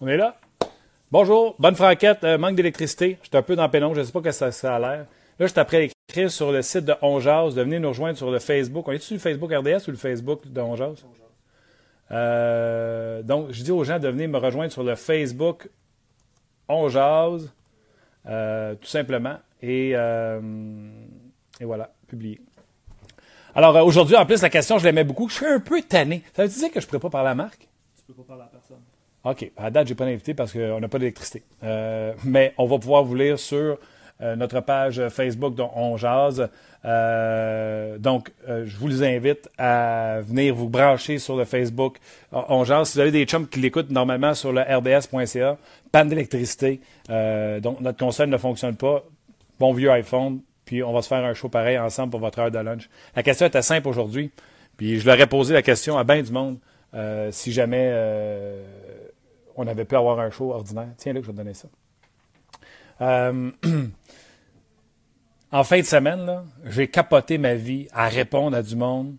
On est là? Bonjour, bonne franquette, euh, manque d'électricité. J'étais un peu dans le pénombre, je ne sais pas que ça, ça a l'air. Là, je suis après écrire sur le site de Onjaz, de venir nous rejoindre sur le Facebook. On est sur le Facebook RDS ou le Facebook de Onjaz? Euh, donc, je dis aux gens de venir me rejoindre sur le Facebook Onjaz, euh, tout simplement. Et, voilà, publié. Alors, aujourd'hui, en plus, la question, je l'aimais beaucoup. Je suis un peu tanné. Ça veut dire que je ne pourrais pas parler à Marc? Tu peux pas parler à personne. OK. À date, je n'ai pas d'invité parce qu'on n'a pas d'électricité. Euh, mais on va pouvoir vous lire sur euh, notre page Facebook dont on jase. Euh, donc, je vous invite à venir vous brancher sur le Facebook On jase. Si vous avez des chums qui l'écoutent normalement sur le rds.ca, panne d'électricité. Donc, notre console ne fonctionne pas. Bon vieux iPhone. Puis, on va se faire un show pareil ensemble pour votre heure de lunch. La question était simple aujourd'hui. Puis, je leur ai posé la question à bien du monde. Si jamais on avait pu avoir un show ordinaire. Tiens, là, je vais te donner ça. Euh, en fin de semaine, j'ai capoté ma vie à répondre à du monde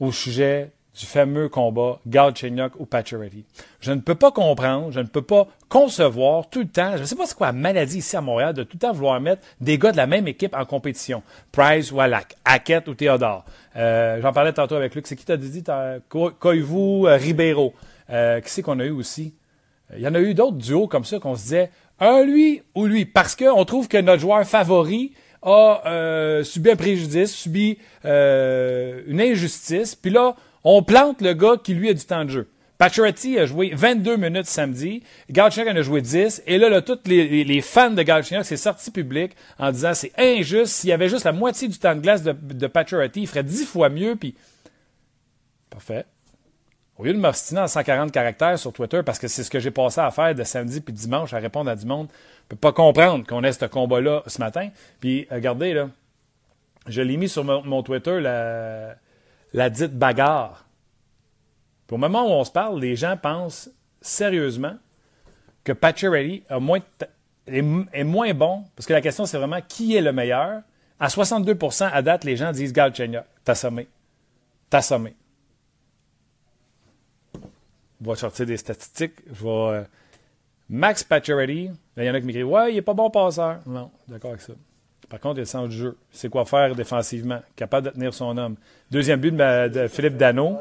au sujet du fameux combat Galchenyuk ou Pacioretty. Je ne peux pas comprendre, je ne peux pas concevoir tout le temps, je ne sais pas c'est quoi la maladie ici à Montréal de tout le temps vouloir mettre des gars de la même équipe en compétition. Price ou Alak, Hackett ou Théodore. Euh, J'en parlais tantôt avec Luc. C'est qui t'as dit? Koivu, euh, Ribeiro? Euh, qui c'est qu'on a eu aussi? Il y en a eu d'autres duos comme ça qu'on se disait un lui ou lui, parce qu'on trouve que notre joueur favori a euh, subi un préjudice, subi euh, une injustice, puis là, on plante le gars qui lui a du temps de jeu. Pacioretty a joué 22 minutes samedi, Galchenyuk en a joué 10, et là, là tous les, fans de Galchenyuk, c'est sorti public en disant c'est injuste, s'il y avait juste la moitié du temps de glace de, de il ferait 10 fois mieux, puis... Parfait. Au lieu de m'obstiner en 140 caractères sur Twitter, parce que c'est ce que j'ai passé à faire de samedi puis dimanche, à répondre à du monde, je peux pas comprendre qu'on ait ce combat-là ce matin. Puis, regardez, là, je l'ai mis sur mon, Twitter, la, dite bagarre. Puis au moment où on se parle, les gens pensent sérieusement que Pacioretty a est, moins bon, parce que la question, c'est vraiment qui est le meilleur. À 62% à date, les gens disent Galchenyuk. T'as sommé. T'as sommé va sortir des statistiques. Je vais. Euh, Max Pacioretty, il y en a qui m'écrivent Ouais, il n'est pas bon passeur. Non, d'accord avec ça. Par contre, il a le du jeu. C'est quoi faire défensivement. Capable de tenir son homme. Deuxième but de, Philippe Dano.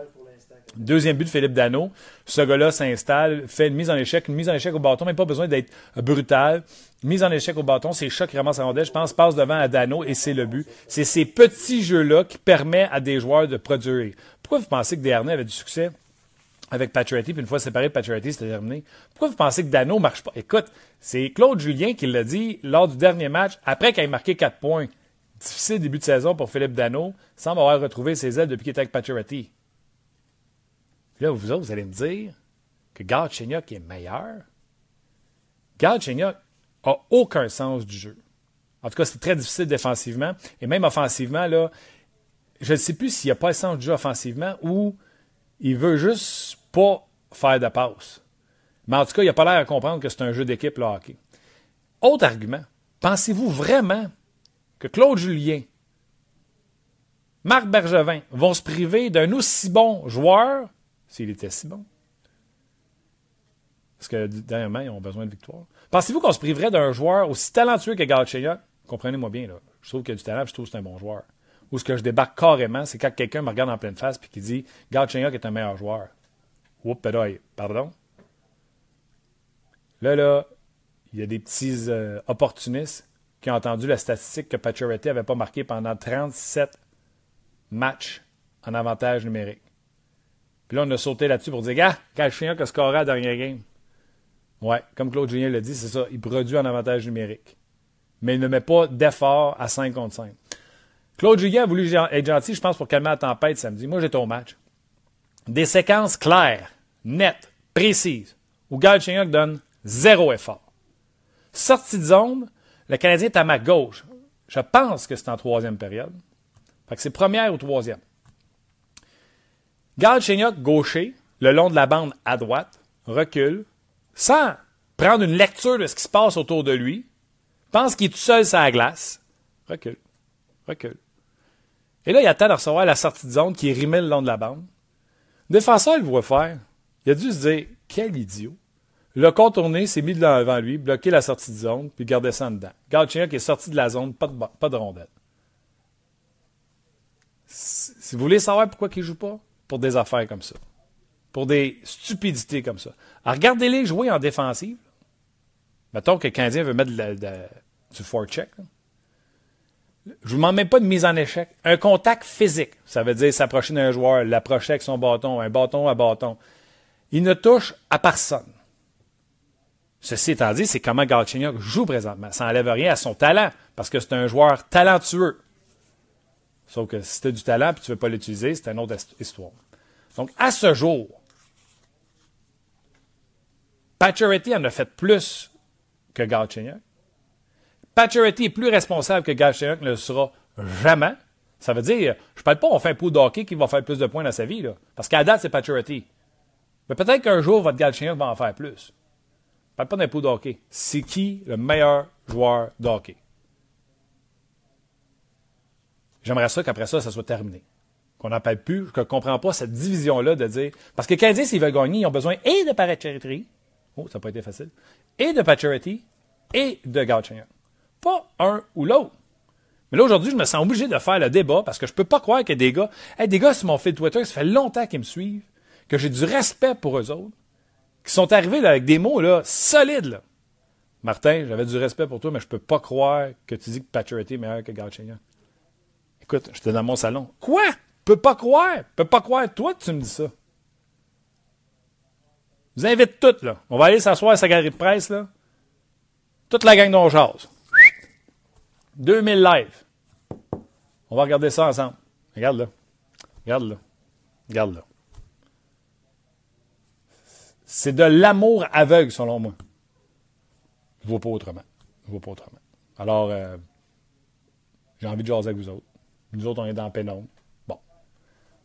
Deuxième but de Philippe Dano. Ce gars-là s'installe, fait une mise en échec, une mise en échec au bâton, même pas besoin d'être brutal. Mise en échec au bâton, c'est Choc qui ramasse je pense, passe devant à Dano et c'est le but. C'est ces petits jeux-là qui permettent à des joueurs de produire. Pourquoi vous pensez que Desharnais avait du succès? Avec Pacioretty, puis une fois séparé de c'était terminé. Pourquoi vous pensez que Dano marche pas? Écoute, c'est Claude Julien qui l'a dit lors du dernier match, après qu'il ait marqué 4 points. Difficile début de saison pour Philippe Dano, semble avoir retrouvé ses ailes depuis qu'il était avec Pacioretty. Là, vous autres, vous allez me dire que Galchenyuk est meilleur? Galchenyuk a aucun sens du jeu. En tout cas, c'est très difficile défensivement. Et même offensivement, là, je ne sais plus s'il n'y a pas le sens du jeu offensivement ou il veut juste pas faire de passe. Mais en tout cas, il n'a pas l'air à comprendre que c'est un jeu d'équipe, le hockey. Autre argument. Pensez-vous vraiment que Claude Julien, Marc Bergevin vont se priver d'un aussi bon joueur, s'il était si bon? Parce que dernièrement, ils ont besoin de victoire. Pensez-vous qu'on se priverait d'un joueur aussi talentueux que Galchenyuk? Comprenez-moi bien, là. Je trouve qu'il a du talent, je trouve que c'est un bon joueur. Où ce que je débarque carrément, c'est quand quelqu'un me regarde en pleine face et qui dit Galchenyuk est un meilleur joueur. Oups, pardon. Là, là, il y a des petits euh, opportunistes qui ont entendu la statistique que Pacioretty n'avait pas marqué pendant 37 matchs en avantage numérique. Puis là, on a sauté là-dessus pour dire Ah, Galchenyuk a scoré à la dernière game. Ouais, comme Claude Julien l'a dit, c'est ça. Il produit en avantage numérique. Mais il ne met pas d'effort à 5 contre 5. Claude Julien a voulu être gentil, je pense, pour calmer la tempête samedi. Moi, j'étais au match. Des séquences claires, nettes, précises, où Galchenyuk donne zéro effort. Sortie de zone, le Canadien est à ma gauche. Je pense que c'est en troisième période. Fait que c'est première ou troisième. Galchenyuk, gaucher, le long de la bande à droite, recule, sans prendre une lecture de ce qui se passe autour de lui, pense qu'il est tout seul sur la glace, recule, recule. Et là, il attend de recevoir la sortie de zone qui est le long de la bande. Le défenseur, il voit faire. Il a dû se dire Quel idiot. Le contourné s'est mis devant lui, bloqué la sortie de zone, puis gardait ça en dedans. Galchenyuk est sorti de la zone, pas de, rondelle. Si vous voulez savoir pourquoi il ne joue pas, pour des affaires comme ça. Pour des stupidités comme ça. Regardez-les jouer en défensive. Mettons que le Canadien veut mettre du forecheck. Je ne vous demande même pas de mise en échec. Un contact physique, ça veut dire s'approcher d'un joueur, l'approcher avec son bâton, un bâton à bâton. Il ne touche à personne. Ceci étant dit, c'est comment Galchenyuk joue présentement. Ça n'enlève rien à son talent, parce que c'est un joueur talentueux. Sauf que si tu as du talent et tu ne veux pas l'utiliser, c'est une autre histoire. Donc, à ce jour, Pacioretty en a fait plus que Galchenyuk. Pacioretty est plus responsable que Galchenyuk ne le sera jamais. Ça veut dire, je ne parle pas on fait un pot d'hockey qui va faire plus de points dans sa vie, là. parce qu'à date, c'est Pacioretty. Mais peut-être qu'un jour, votre Galchenyuk va en faire plus. Je parle pas d'un pot d'hockey. C'est qui le meilleur joueur d'hockey? J'aimerais ça qu'après ça, ça soit terminé. Qu'on n'appelle plus, que je ne comprends pas cette division-là de dire. Parce que Canadiens, s'ils veulent gagner, ils ont besoin et de Pacioretty. Oh, ça n'a pas été facile. Et de Pacioretty et de Galchenyuk. Pas un ou l'autre. Mais là, aujourd'hui, je me sens obligé de faire le débat parce que je ne peux pas croire que des gars. Hey, des gars sur mon fil Twitter, ça fait longtemps qu'ils me suivent, que j'ai du respect pour eux autres qui sont arrivés avec des mots solides. Martin, j'avais du respect pour toi, mais je peux pas croire que tu dis que Pacioretty est meilleur que Galchenyuk. Écoute, j'étais dans mon salon. Quoi? Peux pas croire? Peux pas croire, toi, tu me dis ça. Je vous invite toutes, là. On va aller s'asseoir à sa galerie de presse, là. Toute la gang dont 2000 lives. On va regarder ça ensemble. Regarde là. Regarde là. Regarde là. C'est de l'amour aveugle, selon moi. Je ne vois pas autrement. Je vois pas autrement. Alors, euh, j'ai envie de jaser avec vous autres. Nous autres, on est dans la pénombre. Bon.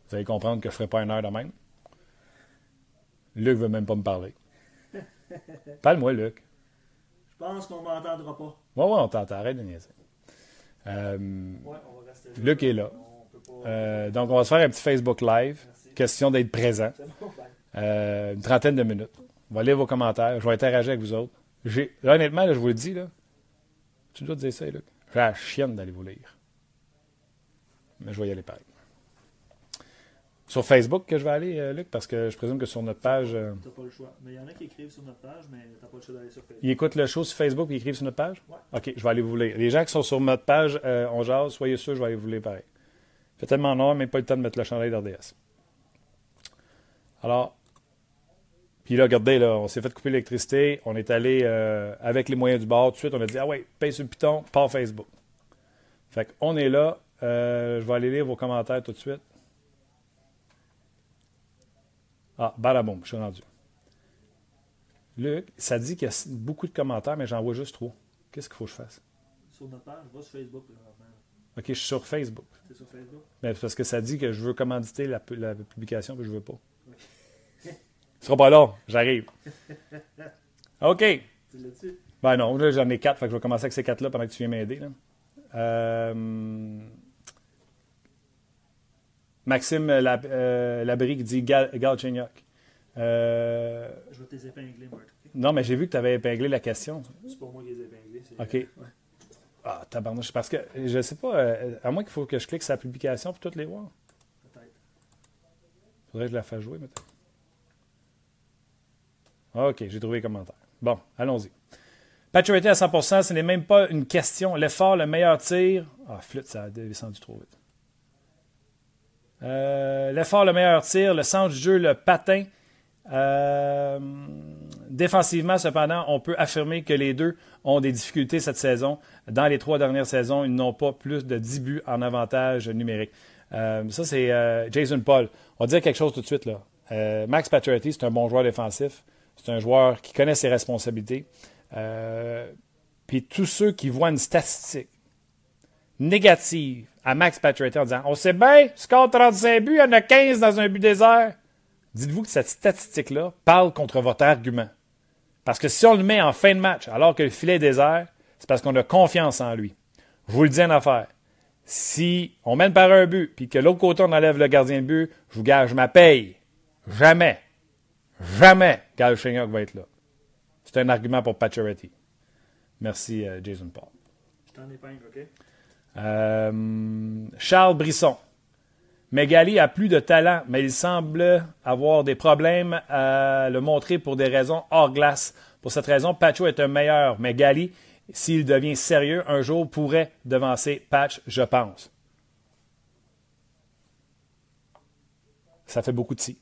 Vous allez comprendre que je ne ferai pas une heure de même. Luc ne veut même pas me parler. Parle-moi, Luc. Je pense qu'on ne m'entendra pas. Oui, oui, on t'entend. Arrête de niaiser. Euh, ouais, on va rester Luc est là. Euh, donc, on va se faire un petit Facebook Live. Question d'être présent. Euh, une trentaine de minutes. On va lire vos commentaires. Je vais interagir avec vous autres. honnêtement, je vous le dis, là, tu dois dire ça, Luc. J'ai la chienne d'aller vous lire. Mais je vais y aller pareil. Sur Facebook que je vais aller, euh, Luc, parce que je présume que sur notre page. Euh, t'as pas le choix. Mais il y en a qui écrivent sur notre page, mais t'as pas le choix d'aller sur Facebook. Ils écoutent le show sur Facebook et ils écrivent sur notre page? Ouais. OK, je vais aller vous lire. Les gens qui sont sur notre page, on jase, soyez sûrs, je vais aller vous lire pareil. Fait tellement noir, mais pas le temps de mettre le chandail d'RDS. Alors, puis là, regardez, là, on s'est fait couper l'électricité. On est allé euh, avec les moyens du bord. Tout de suite, on a dit Ah ouais, paye sur le piton, par Facebook. Fait qu'on est là. Euh, je vais aller lire vos commentaires tout de suite. Ah, balaboum, je suis rendu. Luc, ça dit qu'il y a beaucoup de commentaires, mais j'en vois juste trois. Qu'est-ce qu'il faut que je fasse? Sur notre page, va sur Facebook. Là, OK, je suis sur Facebook. C'est sur Facebook? Mais parce que ça dit que je veux commanditer la, la publication, mais je ne veux pas. Ce sera pas long, j'arrive. OK. Tu l'as-tu? Ben non, là, j'en ai quatre, fait que je vais commencer avec ces quatre-là pendant que tu viens m'aider. Euh, Maxime euh, Labrique dit Gal, Galchenyuk. Euh, je vais t'épingler, Marc. Non, mais j'ai vu que tu avais épinglé la question. C'est pour moi qui les ai épinglés. OK. Ouais. Ah, tabarnouche. Parce que je sais pas, euh, à moins qu'il faut que je clique sur la publication pour toutes les voir. Peut-être. Faudrait que je la fasse jouer, peut-être. OK, j'ai trouvé les commentaires. Bon, allons-y. Paturity à 100% ce n'est même pas une question. L'effort, le meilleur tir. Ah, flûte, ça a descendu trop vite. Euh, l'effort, le meilleur tir, le sens du jeu, le patin. Euh, défensivement, cependant, on peut affirmer que les deux ont des difficultés cette saison. Dans les trois dernières saisons, ils n'ont pas plus de 10 buts en avantage numérique. Euh, ça, c'est Jason Paul. On va dire quelque chose tout de suite. là. Max Pacioretty, c'est un bon joueur défensif. C'est un joueur qui connaît ses responsabilités. Puis tous ceux qui voient une statistique négative à Max Pacioretty en disant On sait bien, score 35 buts, il y en a 15 dans un but désert. Dites-vous que cette statistique-là parle contre votre argument. Parce que si on le met en fin de match alors que le filet est désert, c'est parce qu'on a confiance en lui. Je vous le dis en affaire. Si on mène par un but, puis que l'autre côté on enlève le gardien de but, je vous gage ma paye. Jamais Jamais Galchenyuk va être là. C'est un argument pour Pacioretty. Merci, euh, Jason Paul. Je t'en épingle, OK? Euh, Charles Brisson. Megali a plus de talent, mais il semble avoir des problèmes à le montrer pour des raisons hors glace. Pour cette raison, Pacho est un meilleur. Mais Gali, s'il devient sérieux, un jour pourrait devancer Patch, je pense. Ça fait beaucoup de si.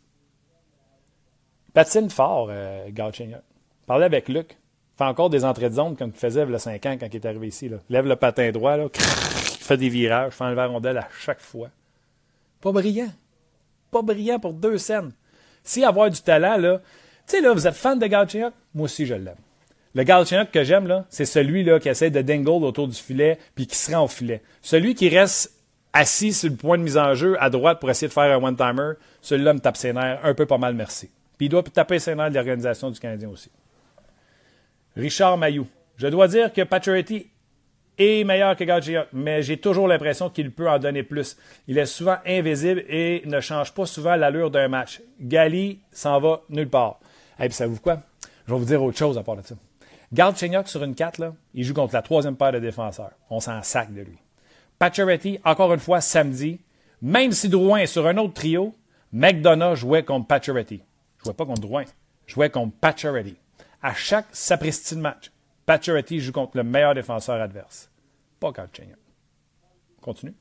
Patine fort, euh. Parlez avec Luc. Fait encore des entrées de zone comme il faisait a 5 ans quand il est arrivé ici. Là. Lève le patin droit, là, fait des virages, fait enlever la rondelle à chaque fois. Pas brillant. Pas brillant pour deux scènes. Si avoir du talent, là, tu sais, là, vous êtes fan de Galchenyuk? Moi aussi, je l'aime. Le Galchenyuk que j'aime, là, c'est celui-là qui essaie de dingle autour du filet puis qui se rend au filet. Celui qui reste assis sur le point de mise en jeu à droite pour essayer de faire un one-timer, celui-là me tape ses nerfs un peu pas mal, merci. Puis il doit taper ses nerfs de l'organisation du Canadien aussi. Richard Mayou. Je dois dire que Paturity est meilleur que Galchenyuk, mais j'ai toujours l'impression qu'il peut en donner plus. Il est souvent invisible et ne change pas souvent l'allure d'un match. Gali s'en va nulle part. Et puis, savez-vous quoi? Je vais vous dire autre chose à part de ça. Garde sur une 4, là, il joue contre la troisième paire de défenseurs. On s'en sac de lui. Pacioretty, encore une fois, samedi, même si Drouin est sur un autre trio, McDonough jouait contre Pacioretty. Jouait pas contre Drouin, jouait contre Pacioretty. À chaque sapristi de match, Pacioretty joue contre le meilleur défenseur adverse. Pas Galchenyuk. Continue.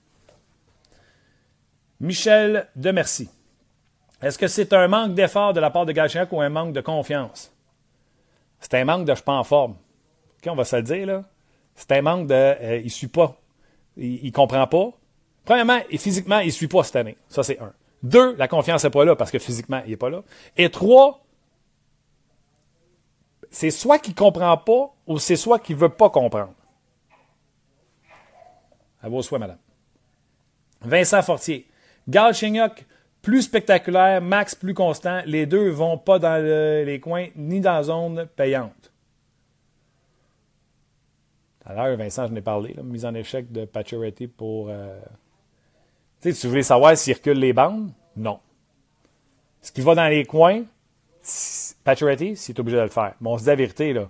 Michel Demercy. Est-ce que c'est un manque d'effort de la part de Galchenyuk ou un manque de confiance? C'est un manque de je suis pas en forme. OK, on va se le dire, là. C'est un manque de euh, il suit pas. Il, ne comprend pas. Premièrement, et physiquement, il suit pas cette année. Ça, c'est un. Deux, la confiance n'est pas là parce que physiquement, il n'est pas là. Et trois, c'est soit qu'il ne comprend pas ou c'est soit qu'il ne veut pas comprendre. À vos souhaits, madame. Vincent Fortier. Galchenyuk, plus spectaculaire, max plus constant. Les deux vont pas dans les coins ni dans la zone payante. À l'heure, Vincent, je n'ai parlé, mise en échec de Pacioretty pour. Euh... Tu sais, tu voulais savoir s'il recule les bandes? Non. Ce qui va dans les coins, Pacioretty, c'est obligé de le faire. Mais on se dit la vérité, là.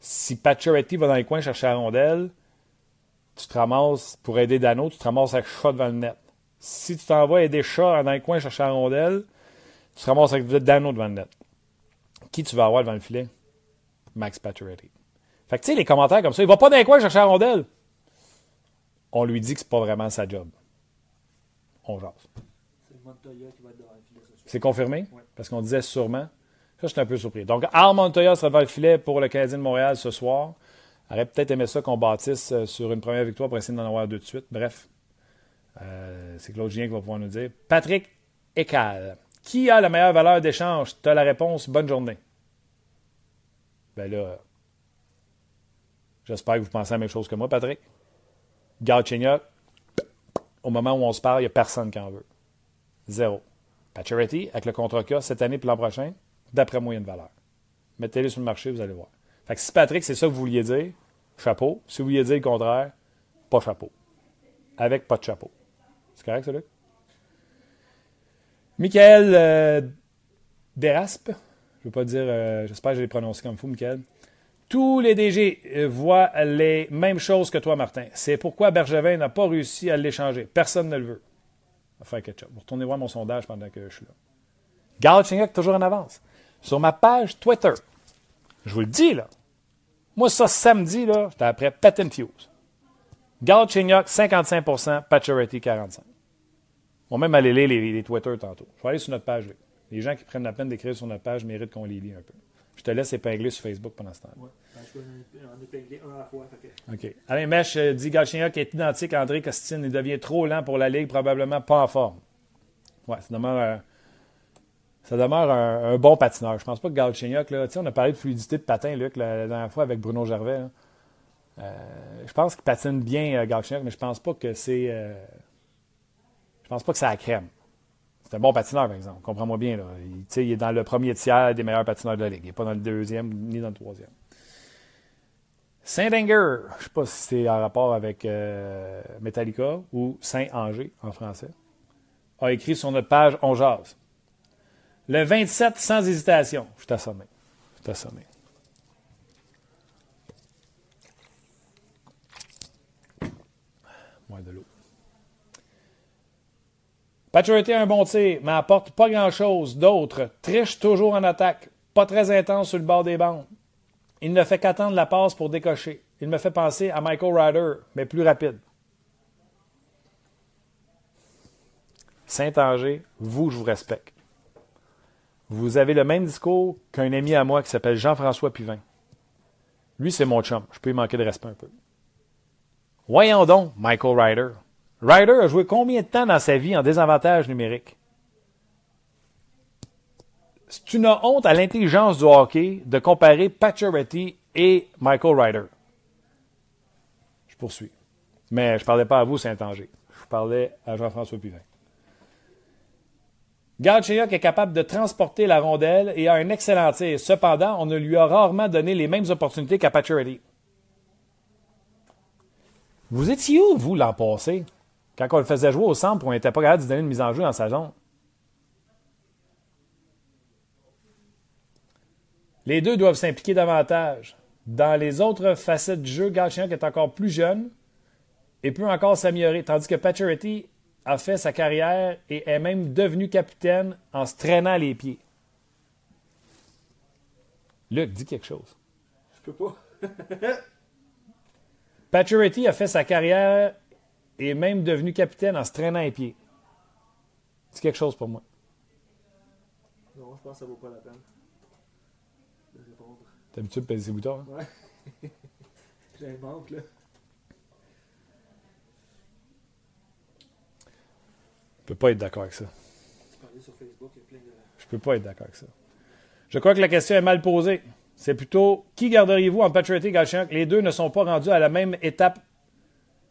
Si Pacioretty va dans les coins chercher la rondelle, tu te ramasses, pour aider Dano, tu te ramasses avec chat devant le net. Si tu t'en vas aider chat dans le coin chercher la rondelle, tu te ramasses avec Dano devant le net. Qui tu vas avoir devant le filet? Max Pacioretty. Fait que tu sais, les commentaires comme ça, il va pas dans le coin chercher la rondelle. On lui dit que c'est pas vraiment sa job. On jase. C'est confirmé? Oui. Parce qu'on disait sûrement. Ça, j'étais un peu surpris. Donc, Al Montoya sera le filet pour le Canadien de Montréal ce soir. Aurait peut-être aimé ça qu'on bâtisse euh, sur une première victoire pour essayer d'en avoir deux de suite. Bref, euh, c'est Claude qui va pouvoir nous dire. Patrick Ecal. Qui a la meilleure valeur d'échange? Tu as la réponse. Bonne journée. Ben là, j'espère que vous pensez la même chose que moi, Patrick. Galchenyuk, au moment où on se parle, il n'y a personne qui en veut. Zéro. Pacioretty, avec le contrat qu'il cette année et l'an prochain, d'après moi, il valeur. Mettez-les sur le marché, vous allez voir. Fait que si Patrick, c'est ça que vous vouliez dire, chapeau. Si vous vouliez dire le contraire, pas chapeau. Avec pas de chapeau. C'est correct, ça, Luc? Michael euh, Deraspe, je ne veux pas dire, euh, j'espère que je l'ai prononcé comme fou, Michael. Tous les DG voient les mêmes choses que toi, Martin. C'est pourquoi Bergevin n'a pas réussi à l'échanger. Personne ne le veut. On va faire ketchup. Vous retournez voir mon sondage pendant que je suis là. Galchenyuk toujours en avance. Sur ma page Twitter, je vous le dis, là. Moi, ça, samedi, là, j'étais après Pat and Fuse. Galchenyuk, 55% Pacioretty, 45% On va même aller lire les, les, Twitter tantôt. Je vais aller sur notre page. Là. Les gens qui prennent la peine d'écrire sur notre page méritent qu'on les lit un peu. Je te laisse épingler sur Facebook pendant ce temps. Oui, je vais en épingler un à la fois. OK. Alain Mèche euh, dit Galchenyuk est identique à André Costine. Il devient trop lent pour la Ligue, probablement pas en forme. Ouais, ça demeure, euh, ça demeure un, bon patineur. Je pense pas que Galchenyuk, là, on a parlé de fluidité de patin, Luc, la, dernière fois avec Bruno Gervais. Euh, je pense qu'il patine bien, euh, Galchenyuk, mais je pense pas que c'est. Euh, je pense pas que c'est la crème. C'est un bon patineur, par exemple. Comprends-moi bien. Il, est dans le premier tiers des meilleurs patineurs de la Ligue. Il n'est pas dans le deuxième ni dans le troisième. Saint-Anger, je ne sais pas si c'est en rapport avec euh, Metallica ou Saint-Angers en français, a écrit sur notre page On jase. Le 27, sans hésitation. Je t'assomme. Je t'assomme. Moins de l'eau. Paturity a un bon tir, mais apporte pas grand-chose D'autres Triche toujours en attaque. Pas très intense sur le bord des bandes. Il ne fait qu'attendre la passe pour décocher. Il me fait penser à Michael Ryder, mais plus rapide. Saint-Angers, vous, je vous respecte. Vous avez le même discours qu'un ami à moi qui s'appelle Jean-François Puvin. Lui, c'est mon chum. Je peux lui manquer de respect un peu. Voyons donc, Michael Ryder. Ryder a joué combien de temps dans sa vie en désavantage numérique? C'est une honte à l'intelligence du hockey de comparer Pacioretty et Michael Ryder. Je poursuis. Mais je ne parlais pas à vous, Saint-Anger. Je parlais à Jean-François Puvin. Galchenyuk est capable de transporter la rondelle et a un excellent tir. Cependant, on ne lui a rarement donné les mêmes opportunités qu'à Pacioretty. Vous étiez où, vous, l'an passé, quand on le faisait jouer au centre on n'était pas capable de donner une mise en jeu dans sa zone? Les deux doivent s'impliquer davantage. Dans les autres facettes du jeu, Galchenyuk est encore plus jeune et peut encore s'améliorer, tandis que Pacioretty a fait sa carrière et est même devenu capitaine en se traînant les pieds. Luc, dis quelque chose. Je peux pas. Pacioretty a fait sa carrière et est même devenu capitaine en se traînant les pieds. Dis quelque chose pour moi. Non, je pense que ça vaut pas la peine de répondre. T'as l'habitude de peser ses boutons? hein? Ouais. Manque, là. Peux pas être d'accord avec ça. Je peux pas être d'accord avec ça. Je crois que la question est mal posée. C'est plutôt qui garderiez-vous en Pacioretty et Galchenyuk? Les deux ne sont pas rendus à la même étape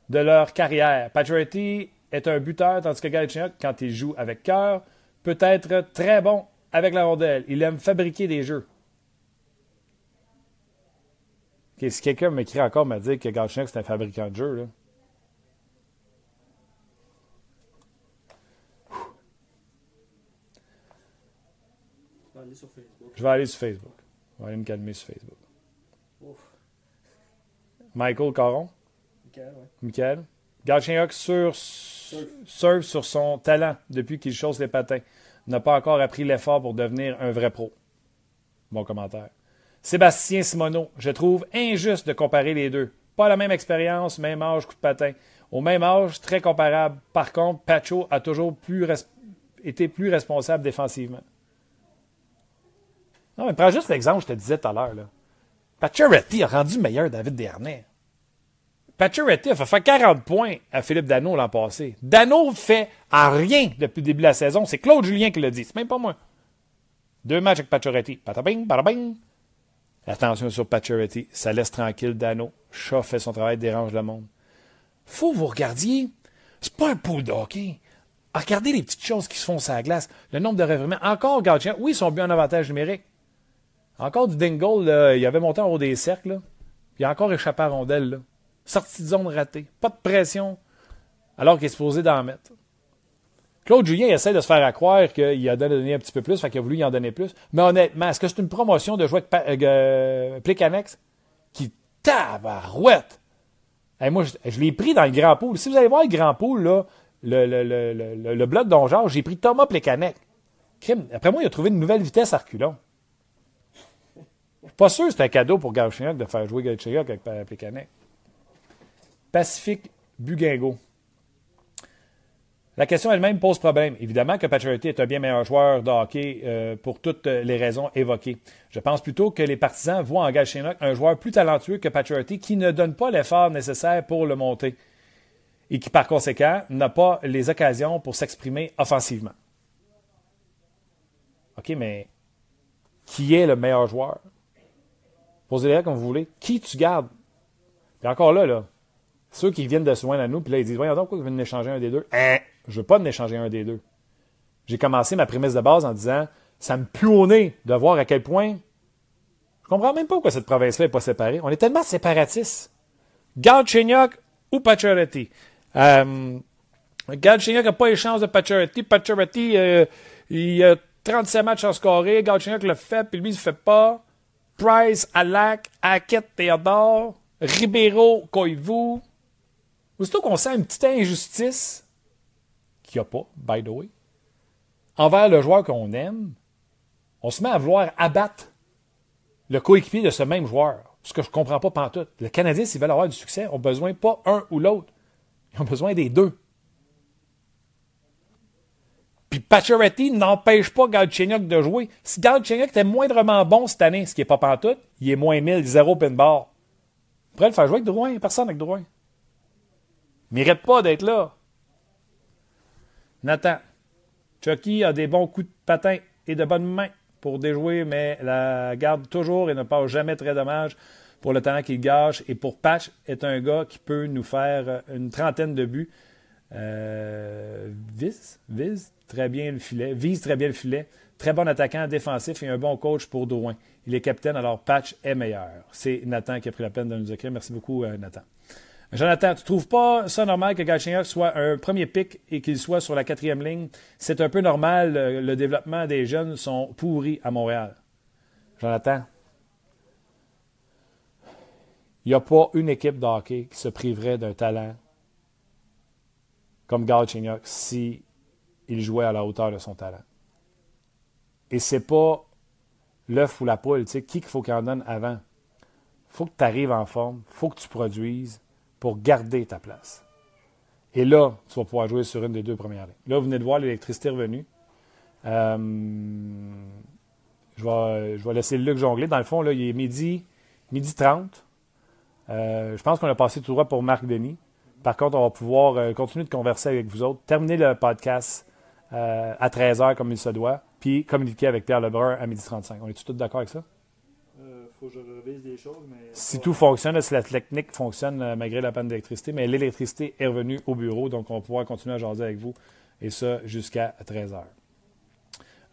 de leur carrière. Pacioretty est un buteur, tandis que Galchenyuk, quand il joue avec cœur, peut être très bon avec la rondelle. Il aime fabriquer des jeux. Si quelqu'un m'écrit encore me dire que Galchenyuk c'est un fabricant de jeux, là. Aller sur Facebook. Je vais aller sur Facebook. Je vais aller me calmer sur Facebook. Ouf. Michael Caron, Nickel, ouais. Michael. Galchenyuk sur, sur son talent depuis qu'il chausse les patins. N'a pas encore appris l'effort pour devenir un vrai pro. Bon commentaire. Sébastien Simoneau, je trouve injuste de comparer les deux. Pas la même expérience, même âge, coup de patin. Au même âge, très comparable. Par contre, Pacho a toujours plus été plus responsable défensivement. Non, mais prends juste l'exemple que je te disais tout à l'heure. Pacioretty a rendu meilleur David Desharnais. Pacioretty a fait faire 40 points à Philippe Dano l'an passé. Dano fait en rien depuis le début de la saison. C'est Claude Julien qui l'a dit. C'est même pas moi. Deux matchs avec Pacioretty. Patabing, patabing. Attention sur Pacioretty. Ça laisse tranquille Dano. Chat fait son travail, dérange le monde. Faut que vous regardiez. C'est pas un pool de. Regardez les petites choses qui se font sur la glace. Le nombre de revirements. Encore Gauthier. Oui, ils sont bien en avantage numérique. Encore du dingle, il avait monté en haut des cercles, là. Il a encore échappé à rondelle. Sortie de zone ratée. Pas de pression, alors qu'il est supposé d'en mettre. Claude Julien essaie de se faire croire qu'il a donné un petit peu plus, fait qu'il a voulu y en donner plus. Mais honnêtement, est-ce que c'est une promotion de jouer avec Pa- euh, Plicanex qui tabarouette? Hey, moi, je, l'ai pris dans le grand pool. Si vous allez voir le grand pool, là, le, le, le, le, bloc j'ai pris Thomas Plekanec. Après moi, il a trouvé une nouvelle vitesse à reculons. Pas sûr c'est un cadeau pour Galchenyuk de faire jouer Galchenyuk avec Plekanec. Pacifique Bugingo. La question elle-même pose problème. Évidemment que Pacioretty est un bien meilleur joueur de hockey euh, pour toutes les raisons évoquées. Je pense plutôt que les partisans voient en Galchenyuk un joueur plus talentueux que Pacioretty qui ne donne pas l'effort nécessaire pour le monter et qui par conséquent n'a pas les occasions pour s'exprimer offensivement. OK, mais qui est le meilleur joueur? Posez-les comme vous voulez. Qui tu gardes? Puis encore là, là, ceux qui viennent de se joindre à nous, puis là, ils disent, voyons donc, pourquoi ils viennent d'échanger un des deux? Hein? Je veux pas d'échanger un des deux. J'ai commencé ma prémisse de base en disant, ça me pue au nez de voir à quel point je comprends même pas pourquoi cette province-là n'est pas séparée. On est tellement séparatistes. Galchenyuk ou Pacioretty. Euh, Galchenyuk n'a pas les chances de Pacioretty. Pacioretty, euh, il a 37 matchs à scorer. Galchenyuk le fait, puis lui, il ne fait pas. Price, Alak, Hackett, Théodore, Ribeiro, Koivu. Aussitôt qu'on sent une petite injustice, qu'il n'y a pas, by the way, envers le joueur qu'on aime, on se met à vouloir abattre le coéquipier de ce même joueur. Ce que je ne comprends pas pantoute. Le Canadien, s'ils veulent avoir du succès, ont besoin pas un ou l'autre. Ils ont besoin des deux. Puis n'empêche pas Galchenyuk de jouer. Si Galchenyuk était moindrement bon cette année, ce qui n'est pas pantoute, il est moins 1000, zéro pinball. On pourrait le faire jouer avec Drouin. Personne avec Drouin. Il mérite pas d'être là. Nathan. Chucky a des bons coups de patin et de bonnes mains pour déjouer, mais la garde toujours et ne passe jamais très dommage pour le talent qu'il gâche. Et pour Patch, est un gars qui peut nous faire une trentaine de buts. Euh, vise, vise très bien le filet, vise très bien le filet. Très bon attaquant défensif et un bon coach pour Drouin. Il est capitaine, alors Patch est meilleur. C'est Nathan qui a pris la peine de nous écrire. Merci beaucoup, euh, Nathan. Jonathan, tu ne trouves pas ça normal que Galchenyuk soit un premier pic et qu'il soit sur la quatrième ligne? C'est un peu normal, le, développement des jeunes sont pourris à Montréal. Jonathan, il n'y a pas une équipe de hockey qui se priverait d'un talent comme Galchenyuk si il jouait à la hauteur de son talent. Et c'est pas l'œuf ou la poule, tu sais, qui qu'il faut qu'il en donne avant. Faut que tu arrives en forme, faut que tu produises, pour garder ta place. Et là, tu vas pouvoir jouer sur une des deux premières lignes. Là, vous venez de voir l'électricité revenue. Euh, je, vais, je vais laisser Luc jongler. Dans le fond, là, il est midi, midi 30. Euh, je pense qu'on a passé tout droit pour Marc Denis. Par contre, on va pouvoir euh, continuer de converser avec vous autres, terminer le podcast à 13h comme il se doit, puis communiquer avec Pierre Lebrun à midi 35. On est tous d'accord avec ça? Si tout fonctionne, si la technique fonctionne euh, malgré la panne d'électricité, mais l'électricité est revenue au bureau, donc on va pouvoir continuer à jaser avec vous, et ça jusqu'à 13 h.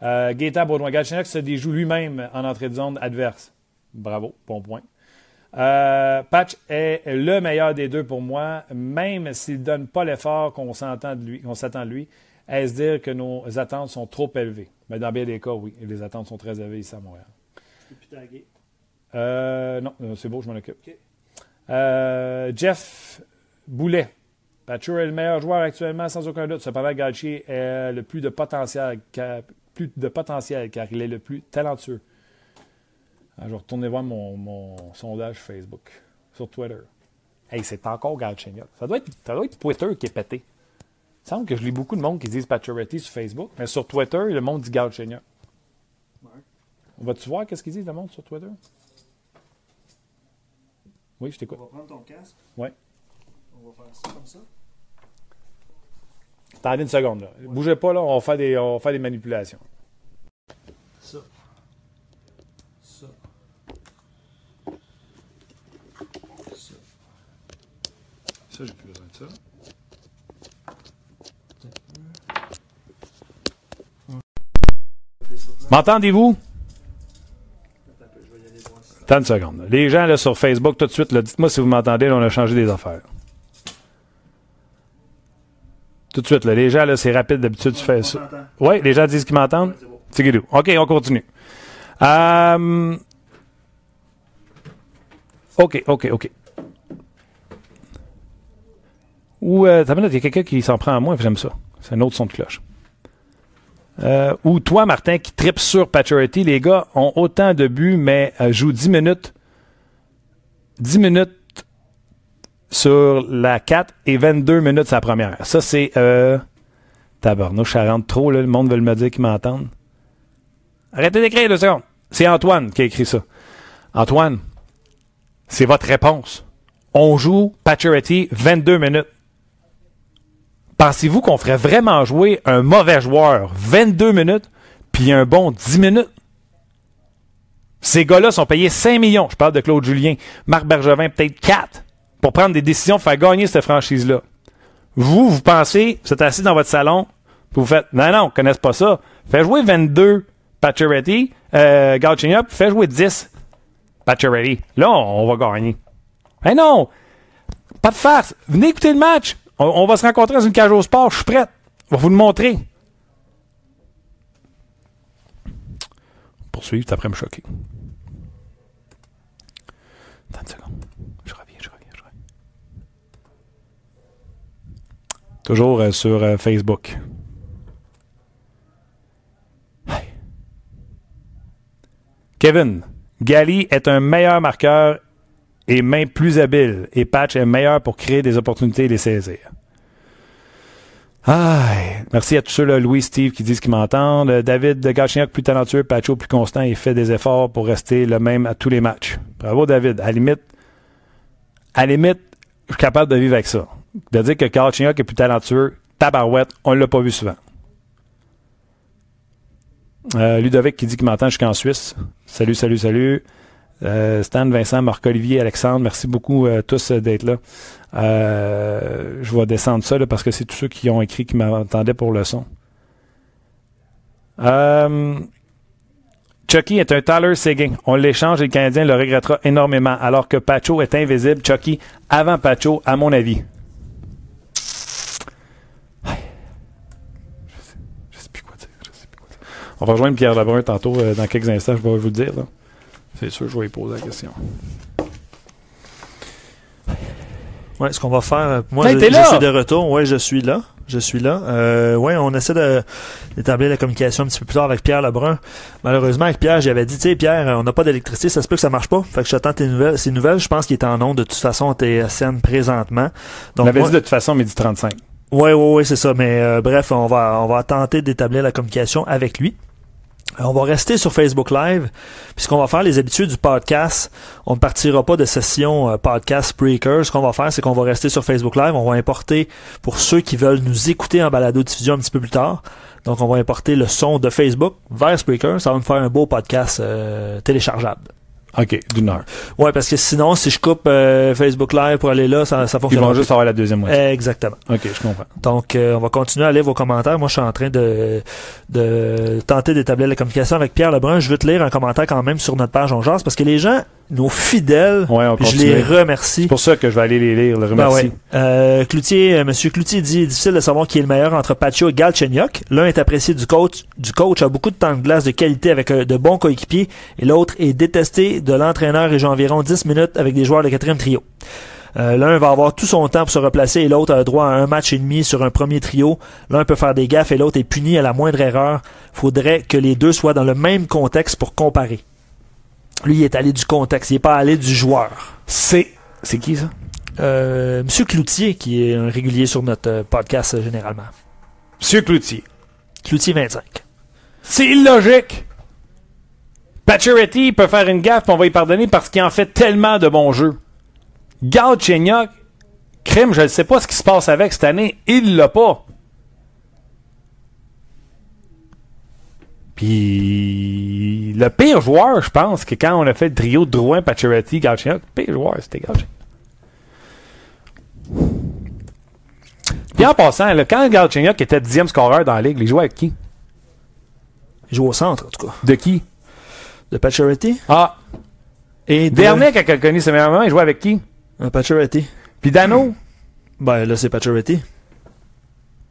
Euh, Gaétan Baudouin, Galchenyuk se déjoue lui-même en entrée de zone adverse. Bravo, bon point. Euh, Patch est le meilleur des deux pour moi, même s'il ne donne pas l'effort qu'on s'attend de lui. s'attend de lui. Est-ce dire que nos attentes sont trop élevées? Mais dans bien des cas, oui. les attentes sont très élevées ici à Montréal. Je euh, non, euh, c'est beau, je m'en occupe. Euh, Jeff Boulet. Patcher est le meilleur joueur actuellement, sans aucun doute. Cependant, Galchi a le plus de potentiel, plus de potentiel car il est le plus talentueux. je vais retourner voir mon, sondage Facebook sur Twitter. Hey, c'est encore Galchenyuk. Ça doit, être, ça doit être Twitter qui est pété. Il semble que je lis beaucoup de monde qui disent Pacioretty sur Facebook, mais sur Twitter, le monde dit Galchenyuk. On Va-tu voir qu'est-ce qu'ils disent le monde sur Twitter? Oui, je t'écoute. On va prendre ton casque. Oui. On va faire ça comme ça. Attendez une seconde. Là. Ouais. Bougez pas, là. On va faire des, on va faire des manipulations. Ça. Ça. Ça. Ça, j'ai plus besoin de ça. M'entendez-vous? Attends une seconde. Les gens là, sur Facebook, tout de suite, dites-moi si vous m'entendez, on a changé des affaires. Tout de suite, là, les gens, là, c'est rapide d'habitude, tu fais ça. Oui, les gens disent qu'ils m'entendent? C'est. OK, on continue. Euh... OK, OK, OK. Ou, euh, il y a quelqu'un qui s'en prend à moi, j'aime ça. C'est un autre son de cloche. Euh, ou toi, Martin, qui tripe sur Paturity, les gars ont autant de buts, mais euh, jouent 10 minutes. 10 minutes sur la 4 et 22 minutes la première. Ça, c'est. Euh, tabarnouche, ça rentre trop, là, le monde veut me dire qu'ils m'entendent. Arrêtez d'écrire deux secondes. C'est Antoine qui a écrit ça. Antoine, c'est votre réponse. On joue Paturity 22 minutes. Pensez-vous qu'on ferait vraiment jouer un mauvais joueur 22 minutes puis un bon 10 minutes? Ces gars-là sont payés 5 millions. Je parle de Claude Julien. Marc Bergevin, peut-être 4 pour prendre des décisions, pour faire gagner cette franchise-là. Vous, vous pensez, vous êtes assis dans votre salon, vous faites, non, non, on ne connaît pas ça. Fais jouer 22 Pacioretty, euh, Galchenyuk, fais jouer 10 Pacioretty. Là, on, va gagner. Mais non! Pas de farce. Venez écouter le match. On, va se rencontrer dans une cage au sport. Je suis prête. On va vous le montrer. Poursuivre, après me choquer. Attends une seconde. Je reviens, je reviens, je reviens. Toujours euh, sur euh, Facebook. Kevin, Gali est un meilleur marqueur et main plus habile. Et Patch est meilleur pour créer des opportunités et les saisir. Aïe. Merci à tous ceux-là, Louis, Steve, qui disent qu'ils m'entendent. Euh, David de Gachignac, plus talentueux, Pacho plus constant et fait des efforts pour rester le même à tous les matchs. Bravo, David. À limite, à limite, je suis capable de vivre avec ça. De dire que Gachignac est plus talentueux, tabarouette, on l'a pas vu souvent. Euh, Ludovic qui dit qu'il m'entend jusqu'en Suisse. Salut, salut, salut. Euh, Stan, Vincent, Marc-Olivier, Alexandre, merci beaucoup euh, tous euh, d'être là. je vais descendre ça parce que c'est tous ceux qui ont écrit qui m'entendaient pour le son. Chucky est un Tyler Seguin. On l'échange et le Canadien le regrettera énormément, alors que Pacho est invisible. Chucky avant Pacho, à mon avis. Je sais, sais plus quoi dire. On va rejoindre Pierre Lebrun tantôt dans quelques instants, je vais vous le dire. C'est sûr, je vais lui poser la question. Ouais, ce qu'on va faire. Euh, moi, je, suis de retour. Ouais, je suis là. Je suis là. Euh, ouais, on essaie d'établir la communication un petit peu plus tard avec Pierre Lebrun. Malheureusement, avec Pierre, j'avais dit, tu sais, Pierre, on n'a pas d'électricité, ça se peut que ça marche pas. Fait que j'attends tes nouvelles. Ces nouvelles, je pense qu'il est en onde de toute façon, t'es scène présentement. Donc, on avait dit de toute façon midi 35. Ouais, ouais, ouais, c'est ça. Mais euh, bref, on va, on va tenter d'établir la communication avec lui. Euh, on va rester sur Facebook Live, puisqu'on va faire les habitudes du podcast. On ne partira pas de session euh, podcast breaker. Ce qu'on va faire, c'est qu'on va rester sur Facebook Live. On va importer, pour ceux qui veulent nous écouter en balado-diffusion un petit peu plus tard, donc on va importer le son de Facebook vers Spreaker. Ça va me faire un beau podcast euh, téléchargeable. OK, d'une heure. Ouais, parce que sinon, si je coupe euh, Facebook Live pour aller là, ça, ça fonctionne. Ils vont juste avoir la deuxième moitié. Exactement. OK, je comprends. Donc, euh, on va continuer à lire vos commentaires. Moi, je suis en train de, de tenter d'établir la communication avec Pierre Lebrun. Je veux te lire un commentaire quand même sur notre page On Jase, parce que les gens nos fidèles. je les remercie. C'est pour ça que je vais aller les lire. Le ben remercie. euh, Cloutier, euh, Monsieur Cloutier dit difficile de savoir qui est le meilleur entre Pacho et Galchenyuk. L'un est apprécié du coach, du coach a beaucoup de temps de glace de qualité avec euh, de bons coéquipiers, et l'autre est détesté de l'entraîneur et joue environ 10 minutes avec des joueurs de quatrième trio. Euh, l'un va avoir tout son temps pour se replacer et l'autre a droit à un match et demi sur un premier trio. L'un peut faire des gaffes et l'autre est puni à la moindre erreur. Faudrait que les deux soient dans le même contexte pour comparer. Lui, il est allé du contexte, il n'est pas allé du joueur. C'est. C'est qui ça? Euh, Monsieur Cloutier, qui est un régulier sur notre euh, podcast euh, généralement. Monsieur Cloutier. Cloutier 25. C'est illogique. Pacioretty peut faire une gaffe, on va y pardonner parce qu'il en fait tellement de bons jeux. Galchenyuk, crime, je ne sais pas ce qui se passe avec cette année, il l'a pas. Puis le pire joueur, je pense, que quand on a fait le trio de Drouin, Pacioretty, Galchenyuk, le pire joueur, c'était Galchenyuk. Puis en passant, là, quand Galchenyuk était dixième scoreur dans la ligue, il jouait avec qui? Il jouait au centre, en tout cas. De qui? De Pacioretty. Ah. Et Dernier, quand il a connu ses meilleurs moments, il jouait avec qui? Un Pacioretty. Puis Dano? Ben là, c'est Pacioretty.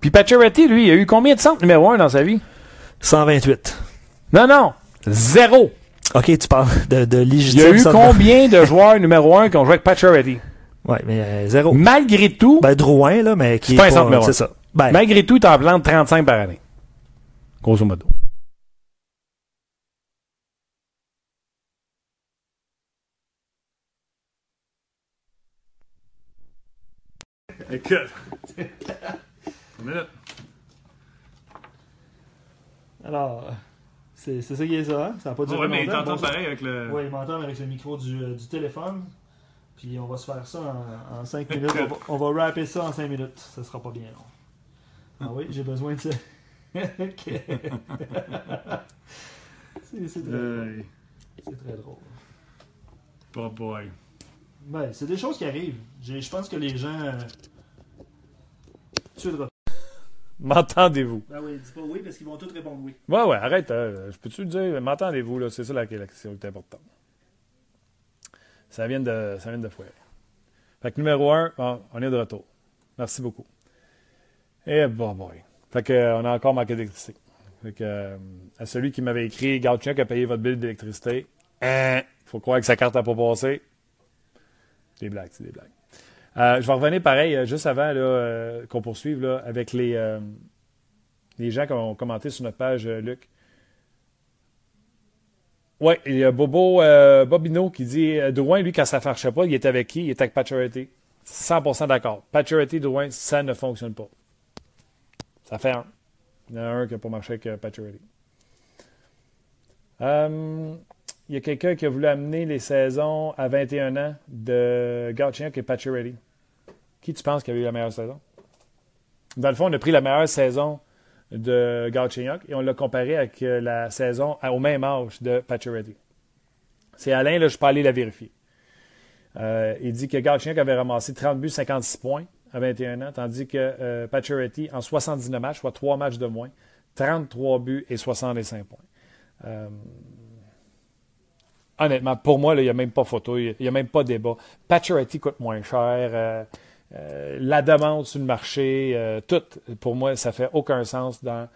Puis Pacioretty, lui, il a eu combien de centres numéro un dans sa vie? 128. Non, non. Zéro. OK, tu parles de, de légitime. Il y a eu combien de joueurs numéro un qui ont joué avec Pacioretty? Ouais, mais euh, zéro. Malgré tout. Ben, Drouin, là, mais qui est. pas, un C'est ça. Ben, Malgré tout, il en plante 35 par année. Grosso modo. Écoute. Une minute. Alors, c'est ça qui est ça, hein? Ça n'a pas duré ouais, mais il t'entend pareil avec le... Oui, il m'entend avec le micro du, euh, du, téléphone. Puis on va se faire ça en, 5 minutes. On va, on va rapper ça en 5 minutes. Ça sera pas bien long. Ah oui, j'ai besoin de ça. c'est très, drôle. C'est très drôle. Pas boy. Ben, c'est des choses qui arrivent. Je pense que les gens... Euh, tu es M'entendez-vous? Ben oui, dis pas oui parce qu'ils vont tous répondre oui. Ouais, ouais, arrête. Euh, je peux-tu le dire? M'entendez-vous? là? C'est ça la, question qui est importante. Ça vient de, ça vient de. Fait que numéro un, on est de retour. Merci beaucoup. Et bon, boy. Fait que, euh, on a encore manqué d'électricité. Fait que, euh, à celui qui m'avait écrit, Gauthier a payé votre bill d'électricité. Hein, faut croire que sa carte n'a pas passé. Des blagues, c'est des blagues. Euh, je vais revenir pareil, euh, juste avant euh, qu'on poursuive là, avec les, les gens qui ont commenté sur notre page, Luc. Oui, il y a Bobo Bobino qui dit Drouin, lui, quand ça ne marchait pas, il était avec qui? Il était avec Paturity. 100% d'accord. Paturity, Drouin, ça ne fonctionne pas. Ça fait un. Il y en a un qui n'a pas marché avec. Euh, il y a quelqu'un qui a voulu amener les saisons à 21 ans de Gauthier et Paturity. Qui tu penses qui a eu la meilleure saison? Dans le fond, on a pris la meilleure saison de Galchenyuk et on l'a comparé avec la saison au même âge de Pacioretty. C'est Alain, là, je peux aller la vérifier. Euh, il dit que Galchenyuk avait ramassé 30 buts, 56 points à 21 ans, tandis que euh, Pacioretty, en 79 matchs, soit 3 matchs de moins, 33 buts et 65 points. Euh, honnêtement, pour moi, il n'y a même pas photo, il n'y a, même pas débat. Pacioretty coûte moins cher. Euh, euh, la demande sur le marché, euh, tout, pour moi, ça fait aucun sens dans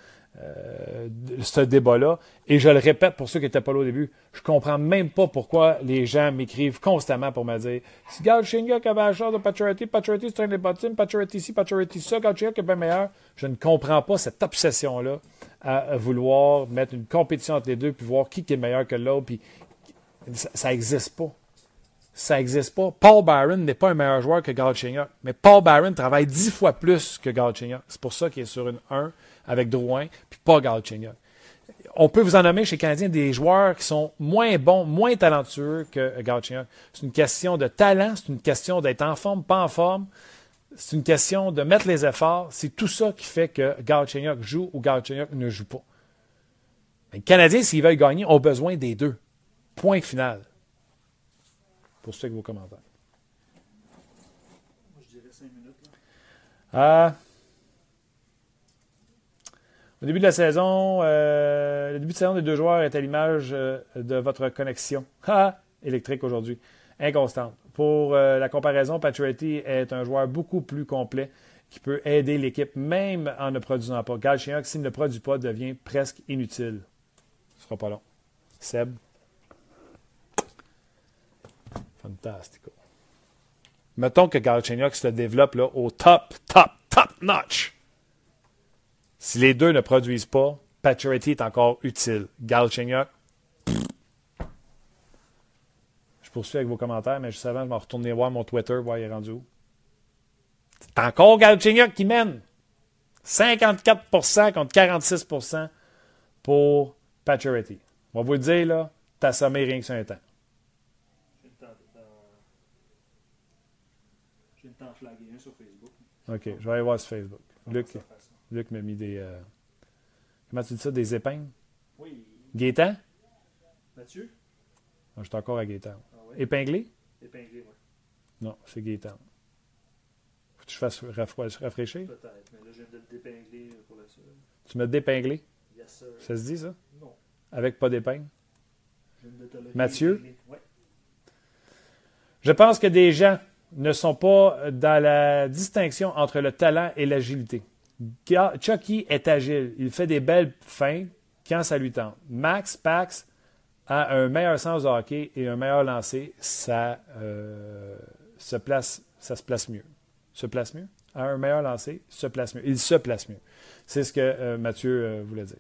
ce débat-là. Et je le répète pour ceux qui n'étaient pas là au début, je comprends même pas pourquoi les gens m'écrivent constamment pour me dire si Galchenyuk avait la chance de Paturity, Paturity c'est un des bottines, Paturity ici, Paturity ça, Galchenyuk est bien meilleur. Je ne comprends pas cette obsession-là à, vouloir mettre une compétition entre les deux puis voir qui est meilleur que l'autre. Puis ça n'existe pas ça n'existe pas. Paul Byron n'est pas un meilleur joueur que Galchenyuk, mais Paul Byron travaille dix fois plus que Galchenyuk. C'est pour ça qu'il est sur une 1 avec Drouin, puis pas Galchenyuk. On peut vous en nommer chez les Canadiens des joueurs qui sont moins bons, moins talentueux que Galchenyuk. C'est une question de talent, c'est une question d'être en forme, pas en forme. C'est une question de mettre les efforts. C'est tout ça qui fait que Galchenyuk joue ou Galchenyuk ne joue pas. Les Canadiens, s'ils veulent gagner, ont besoin des deux. Point final pour ceux avec vos commentaires. Moi, je dirais 5 minutes. Euh, au début de la saison, euh, le début de saison des deux joueurs est à l'image euh, de votre connexion électrique aujourd'hui, inconstante. Pour la comparaison, Patriotty est un joueur beaucoup plus complet qui peut aider l'équipe même en ne produisant pas. Galchenyuk, s'il ne produit pas, devient presque inutile. Ce sera pas long. Seb? Fantastico. Mettons que Galchenyuk se développe là, au top, top, top notch. Si les deux ne produisent pas, Paturity est encore utile. Galchenyuk, je poursuis avec vos commentaires, mais juste avant, je vais retourner voir mon Twitter, voir il est rendu où. C'est encore Galchenyuk qui mène. 54% contre 46% pour Paturity. On va vous le dire, là, t'as sommé rien que sur un temps. Sur Facebook. OK, je vais aller voir sur Facebook. Luc, Luc m'a mis des. Euh, comment tu dis ça Des épingles? Oui. Gaétan? Mathieu? Je suis encore à Gaétan. Ah ouais. Épinglé? Épinglé, oui. Non, c'est Gaétan. Faut que je fasse rafraîchir? Peut-être, mais là, je viens de le dépingler pour le seul. Tu m'as dépinglé? Yes, sir. Ça se dit, ça? Non. Avec pas d'épingle Mathieu? Oui. Je pense que des gens ne sont pas dans la distinction entre le talent et l'agilité. Chucky est agile. Il fait des belles fins quand ça lui tente. Max Pax a un meilleur sens de hockey et un meilleur lancer. Ça, euh, se place, ça se place mieux. Se place mieux? A un meilleur lancer, se place mieux. Il se place mieux. C'est ce que euh, Mathieu euh, voulait dire.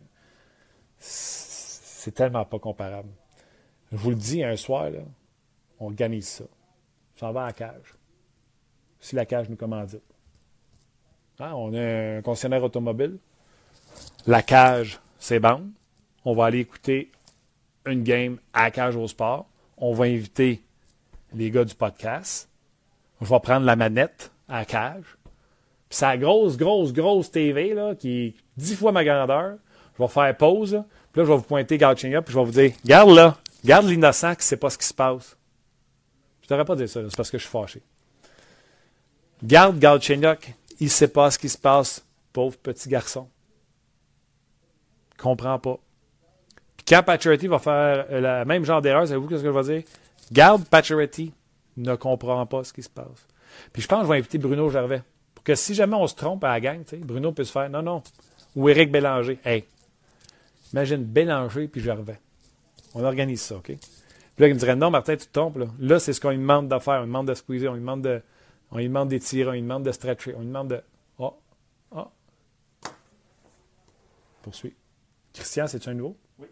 C'est tellement pas comparable. Je vous le dis, un soir, on organise ça. Ça va à la cage si la cage nous commandite. Ah, on est un concessionnaire automobile. La cage, c'est bon. On va aller écouter une game à la cage au sport. On va inviter les gars du podcast. Je vais prendre la manette à cage. Puis la grosse, grosse, grosse TV là, qui est dix fois ma grandeur. Je vais faire pause. Puis là, je vais vous pointer Gauthier puis je vais vous dire Garde là, garde l'innocent qui ne sait pas ce qui se passe. Je ne devrais pas dire ça, c'est parce que je suis fâché. Garde Galchenyuk, il ne sait pas ce qui se passe, pauvre petit garçon. Comprend pas. Puis quand Paturity va faire le même genre d'erreur, savez-vous ce que je vais dire? Garde Paturity ne comprend pas ce qui se passe. Puis je pense que je vais inviter Bruno Gervais. Pour que si jamais on se trompe à la gang, Bruno peut se faire non, non. Ou Éric Bélanger. Hey, imagine Bélanger puis Gervais. On organise ça, OK? Puis là, il me dirait non, Martin, tu te trompes. Là, là c'est ce qu'on lui demande de faire. On lui demande de squeezer, on lui demande de on lui demande d'étirer, on lui demande de stretcher, on lui demande de. Oh, oh. Poursuit. Christian, c'est-tu un nouveau? Oui.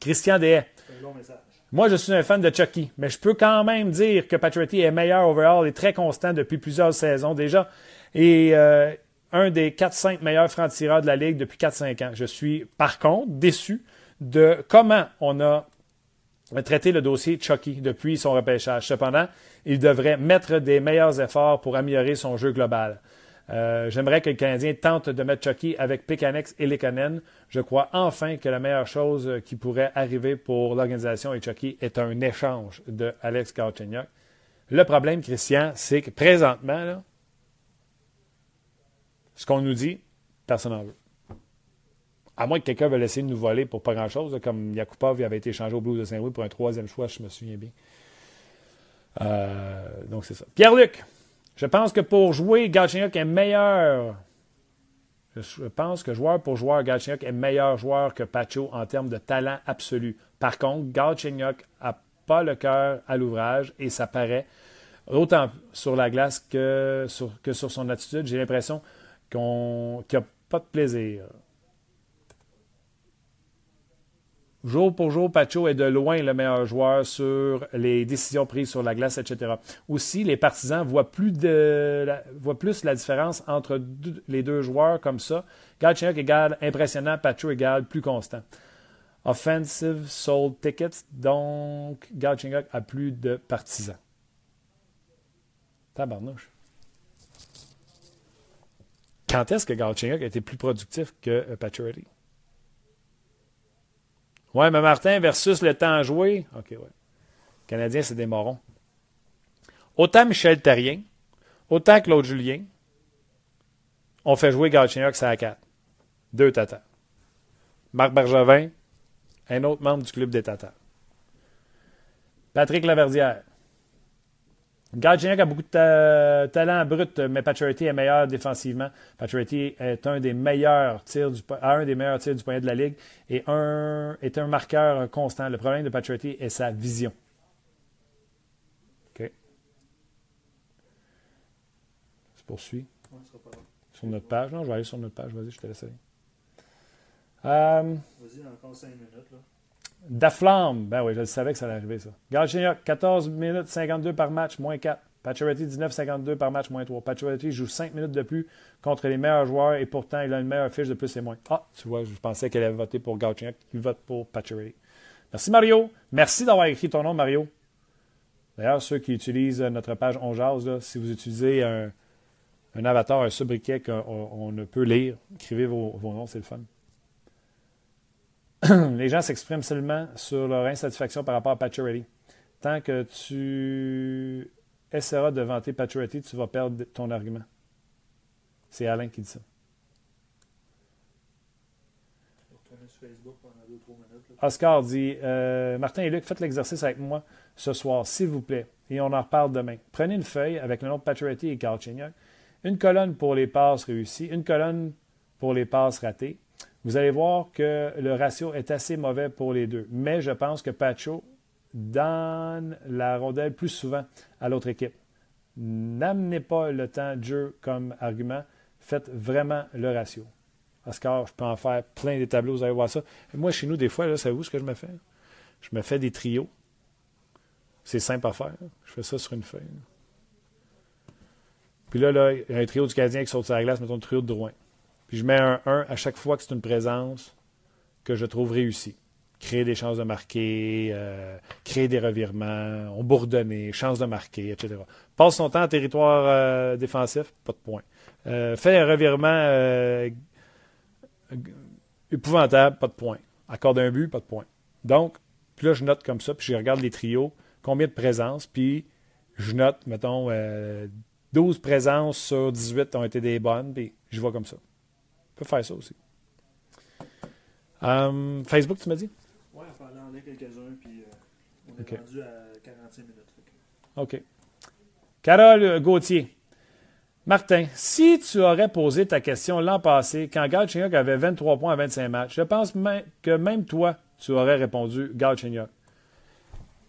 Christian Dehaye. C'est un Moi, je suis un fan de Chucky, mais je peux quand même dire que Patrick est meilleur overall et très constant depuis plusieurs saisons déjà. Et euh, un des 4-5 meilleurs francs-tireurs de la Ligue depuis 4-5 ans. Je suis, par contre, déçu de comment on a traité le dossier Chucky depuis son repêchage. Cependant, il devrait mettre des meilleurs efforts pour améliorer son jeu global. Euh, j'aimerais que le Canadien tente de mettre Chucky avec Pekanex et Lekonen. Je crois enfin que la meilleure chose qui pourrait arriver pour l'organisation et Chucky est un échange de Alex Galchenyuk. Le problème, Christian, c'est que présentement, ce qu'on nous dit, personne n'en veut. À moins que quelqu'un veuille essayer de nous voler pour pas grand-chose, comme Yakupov avait été échangé au Blues de Saint-Louis pour un troisième choix, je me souviens bien. Euh, donc, c'est ça. Pierre-Luc, je pense que pour jouer, Galchenyuk est meilleur. Je pense que joueur pour joueur, Galchenyuk est meilleur joueur que Pacho en termes de talent absolu. Par contre, Galchenyuk n'a pas le cœur à l'ouvrage et ça paraît autant sur la glace que sur, que sur son attitude. J'ai l'impression qu'on, qu'il n'a pas de plaisir. Jour pour jour, Pacho est de loin le meilleur joueur sur les décisions prises sur la glace, etc. Aussi, les partisans voient plus, de, la, voient plus la différence entre les deux joueurs comme ça. Galchenyuk égale impressionnant, Pacho égale plus constant. Offensive sold tickets, donc Galchenyuk a plus de partisans. Tabarnouche. Quand est-ce que Galchenyuk a été plus productif que euh, Pacioretty? Ouais, mais Martin versus le temps joué. OK, ouais. Canadien, c'est des morons. Autant Michel Terrien, autant Claude Julien, on fait jouer Galchenyuk à 4. Deux tatas. Marc Bergevin, un autre membre du club des tatas. Patrick Laverdière. Galchenyuk a beaucoup de talent brut, mais Pacioretty est meilleur défensivement. Pacioretty est un des meilleurs tirs du, un des meilleurs tirs du poignet de la ligue et un, est un marqueur constant. Le problème de Pacioretty est sa vision. OK. Se poursuit. sur notre page. Non, je vais aller sur notre page. Vas-y, je te laisse aller. Euh, Vas-y, encore 5 minutes. Là. Daflamme, ben oui, je savais que ça allait arriver, ça. Galchenyuk, 14 minutes 52 par match, moins 4. Pacioretty, 19,52 par match, moins 3. Pacioretty joue 5 minutes de plus contre les meilleurs joueurs et pourtant il a une meilleure fiche de plus et moins. Ah, tu vois, je pensais qu'elle avait voté pour Galchenyuk. Il vote pour Pacioretty. Merci Mario. Merci d'avoir écrit ton nom, Mario. D'ailleurs, ceux qui utilisent notre page On si vous utilisez un, avatar, un sobriquet qu'on ne peut lire, écrivez vos noms, c'est le fun. les gens s'expriment seulement sur leur insatisfaction par rapport à Pacioretty. Tant que tu essaieras de vanter Pacioretty, tu vas perdre ton argument. C'est Alain qui dit ça. Oscar dit euh, Martin et Luc, faites l'exercice avec moi ce soir, s'il vous plaît, et on en reparle demain. Prenez une feuille avec le nom de Pacioretty et Carl une colonne pour les passes réussies, une colonne pour les passes ratées, vous allez voir que le ratio est assez mauvais pour les deux. Mais je pense que Pacho donne la rondelle plus souvent à l'autre équipe. N'amenez pas le temps de jeu comme argument. Faites vraiment le ratio. Oscar, je peux en faire plein des tableaux, vous allez voir ça. moi, chez nous, des fois, là, savez-vous ce que je me fais? Je me fais des trios. C'est simple à faire. Je fais ça sur une feuille. Puis là, là, il y a un trio du Canadien qui saute sur la glace, mettons le trio de Drouin. Puis je mets un 1 à chaque fois que c'est une présence que je trouve réussie. Créer des chances de marquer, euh, créer des revirements, on bourdonner, chances de marquer, etc. Passe son temps en territoire euh, défensif, pas de point. Euh, fait un revirement épouvantable, pas de point. Accorde un but, pas de point. Donc, puis là, je note comme ça, puis je regarde les trios, combien de présences, puis je note, mettons, 12 présences sur 18 ont été des bonnes, puis je vois comme ça peut faire ça aussi. Um, Facebook, tu m'as dit? Oui, on en quelques-uns, puis euh, on est rendu à 45 minutes. OK. Carole Gauthier. Martin, si tu aurais posé ta question l'an passé, quand Galchenyuk avait 23 points à 25 matchs, je pense que même toi, tu aurais répondu Galchenyuk.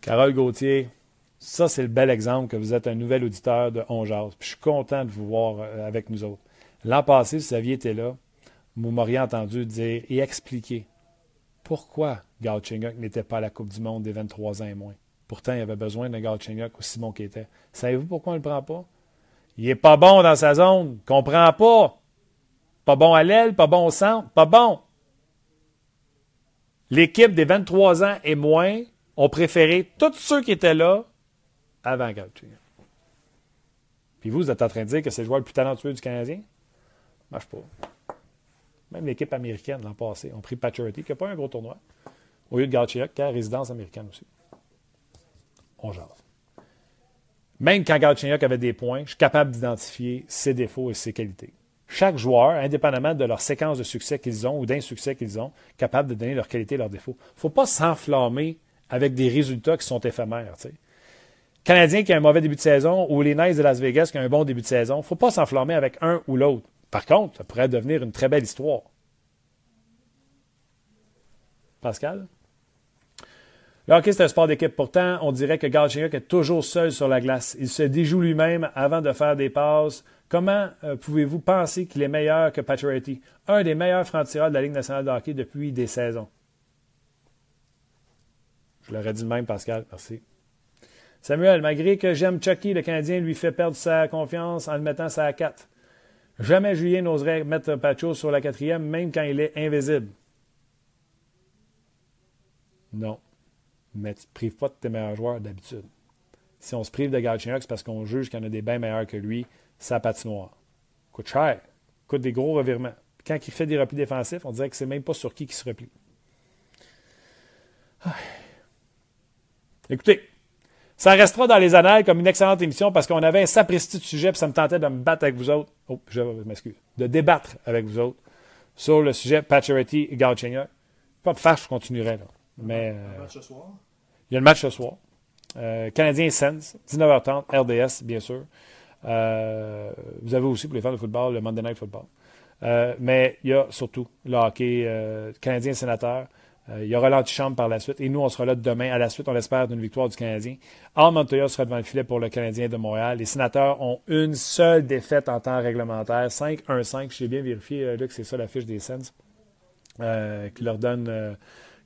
Carole Gauthier, ça, c'est le bel exemple que vous êtes un nouvel auditeur de On Je suis content de vous voir euh, avec nous autres. L'an passé, si vous aviez été là, vous m'auriez entendu dire et expliquer pourquoi Galchenyuk n'était pas à la Coupe du Monde des 23 ans et moins. Pourtant, il avait besoin d'un Galchenyuk aussi bon qu'il était. Savez-vous pourquoi on ne le prend pas? Il n'est pas bon dans sa zone. Comprend pas. Pas bon à l'aile, pas bon au centre, pas bon. L'équipe des 23 ans et moins ont préféré tous ceux qui étaient là avant Galchenyuk. Puis vous, vous êtes en train de dire que c'est le joueur le plus talentueux du Canadien? Marche pas. Même l'équipe américaine l'an passé ont pris Paturity, qui n'a pas un gros tournoi, au lieu de Galchenyuk, qui a résidence américaine aussi. On jase. Même quand Galchenyuk avait des points, je suis capable d'identifier ses défauts et ses qualités. Chaque joueur, indépendamment de leur séquence de succès qu'ils ont ou d'insuccès qu'ils ont, capable de donner leurs qualités et leurs défauts. Il ne faut pas s'enflammer avec des résultats qui sont éphémères. Canadien qui a un mauvais début de saison ou les Knights de Las Vegas qui ont un bon début de saison, il ne faut pas s'enflammer avec un ou l'autre. Par contre, ça pourrait devenir une très belle histoire. Pascal? Le hockey, c'est un sport d'équipe. Pourtant, on dirait que Galchenyuk est toujours seul sur la glace. Il se déjoue lui-même avant de faire des passes. Comment euh, pouvez-vous penser qu'il est meilleur que Pacioretty, un des meilleurs francs-tireurs de la Ligue nationale de hockey depuis des saisons? Je l'aurais dit de même, Pascal. Merci. Samuel, malgré que j'aime Chucky, le Canadien lui fait perdre sa confiance en le mettant ça à 4. Jamais Julien n'oserait mettre Pacho sur la quatrième, même quand il est invisible. Non. Mais tu prives pas de tes meilleurs joueurs d'habitude. Si on se prive de Galchenyuk, c'est parce qu'on juge qu'il y en a des bien meilleurs que lui, sa patinoire. Coûte cher. Coûte des gros revirements. quand il fait des replis défensifs, on dirait que c'est même pas sur qui qui se replie. Écoutez, ça restera dans les annales comme une excellente émission parce qu'on avait un sapristi de sujet et ça me tentait de me battre avec vous autres. Oh, je m'excuse. De débattre avec vous autres sur le sujet Pacioretty et Galchenyuk. Pas de fâche, je continuerai. Là. Mais, euh, match ce soir? Il y a le match ce soir. Euh, Canadien Sens, 19h30, RDS, bien sûr. Euh, vous avez aussi, pour les fans de football, le Monday Night Football. Euh, mais il y a surtout le hockey euh, Canadien Sénateur. Euh, il y aura l'antichambre par la suite. Et nous, on sera là demain. À la suite, on espère d'une victoire du Canadien. Al Montoya sera devant le filet pour le Canadien de Montréal. Les sénateurs ont une seule défaite en temps réglementaire. 5-1-5. J'ai bien vérifié, euh, que c'est ça la fiche des Sens. Euh, qui, leur donne, euh,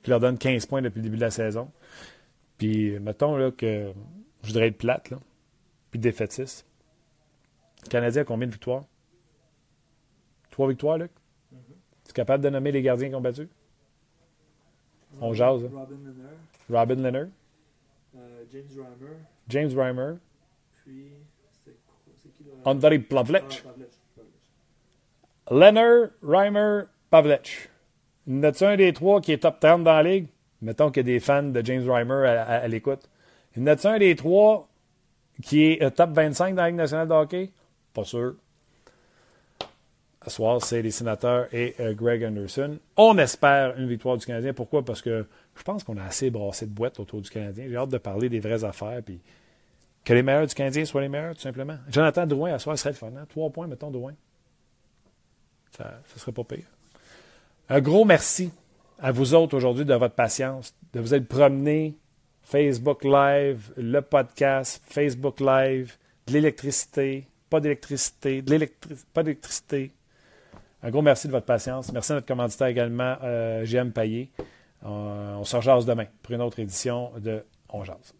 qui leur donne 15 points depuis le début de la saison. Puis, mettons là, que je voudrais être plate, là, puis défaitiste. Le Canadien a combien de victoires? Trois victoires, Luc? Mm -hmm. Tu es capable de nommer les gardiens qui ont battu? On jase. Hein? Robin Leonard. Robin Leonard. Euh, James Reimer. James Reimer. Puis, c'est qui le... Andrei Pavlech. Ah, Pavlech. Leonard, Reimer, Pavlech. A un des trois qui est top 30 dans la ligue? Mettons qu'il y a des fans de James Reimer à, à, à l'écoute. A un des trois qui est euh, top 25 dans la Ligue nationale de hockey? Pas sûr. Ce soir, c'est les sénateurs et euh, Greg Anderson. On espère une victoire du Canadien. Pourquoi? Parce que je pense qu'on a assez brassé de boîte autour du Canadien. J'ai hâte de parler des vraies affaires. Puis que les meilleurs du Canadien soient les meilleurs, tout simplement. Jonathan Drouin, à soir, serait le fun. Hein? Trois points, mettons, Drouin. Ça ne serait pas pire. Un gros merci à vous autres aujourd'hui de votre patience, de vous être promenés. Facebook Live, le podcast, Facebook Live, de l'électricité, pas d'électricité, de l'électricité, pas d'électricité. Un gros merci de votre patience. Merci à notre commanditaire également, euh, GM Payet. Euh, on se rejase demain pour une autre édition de On Jase.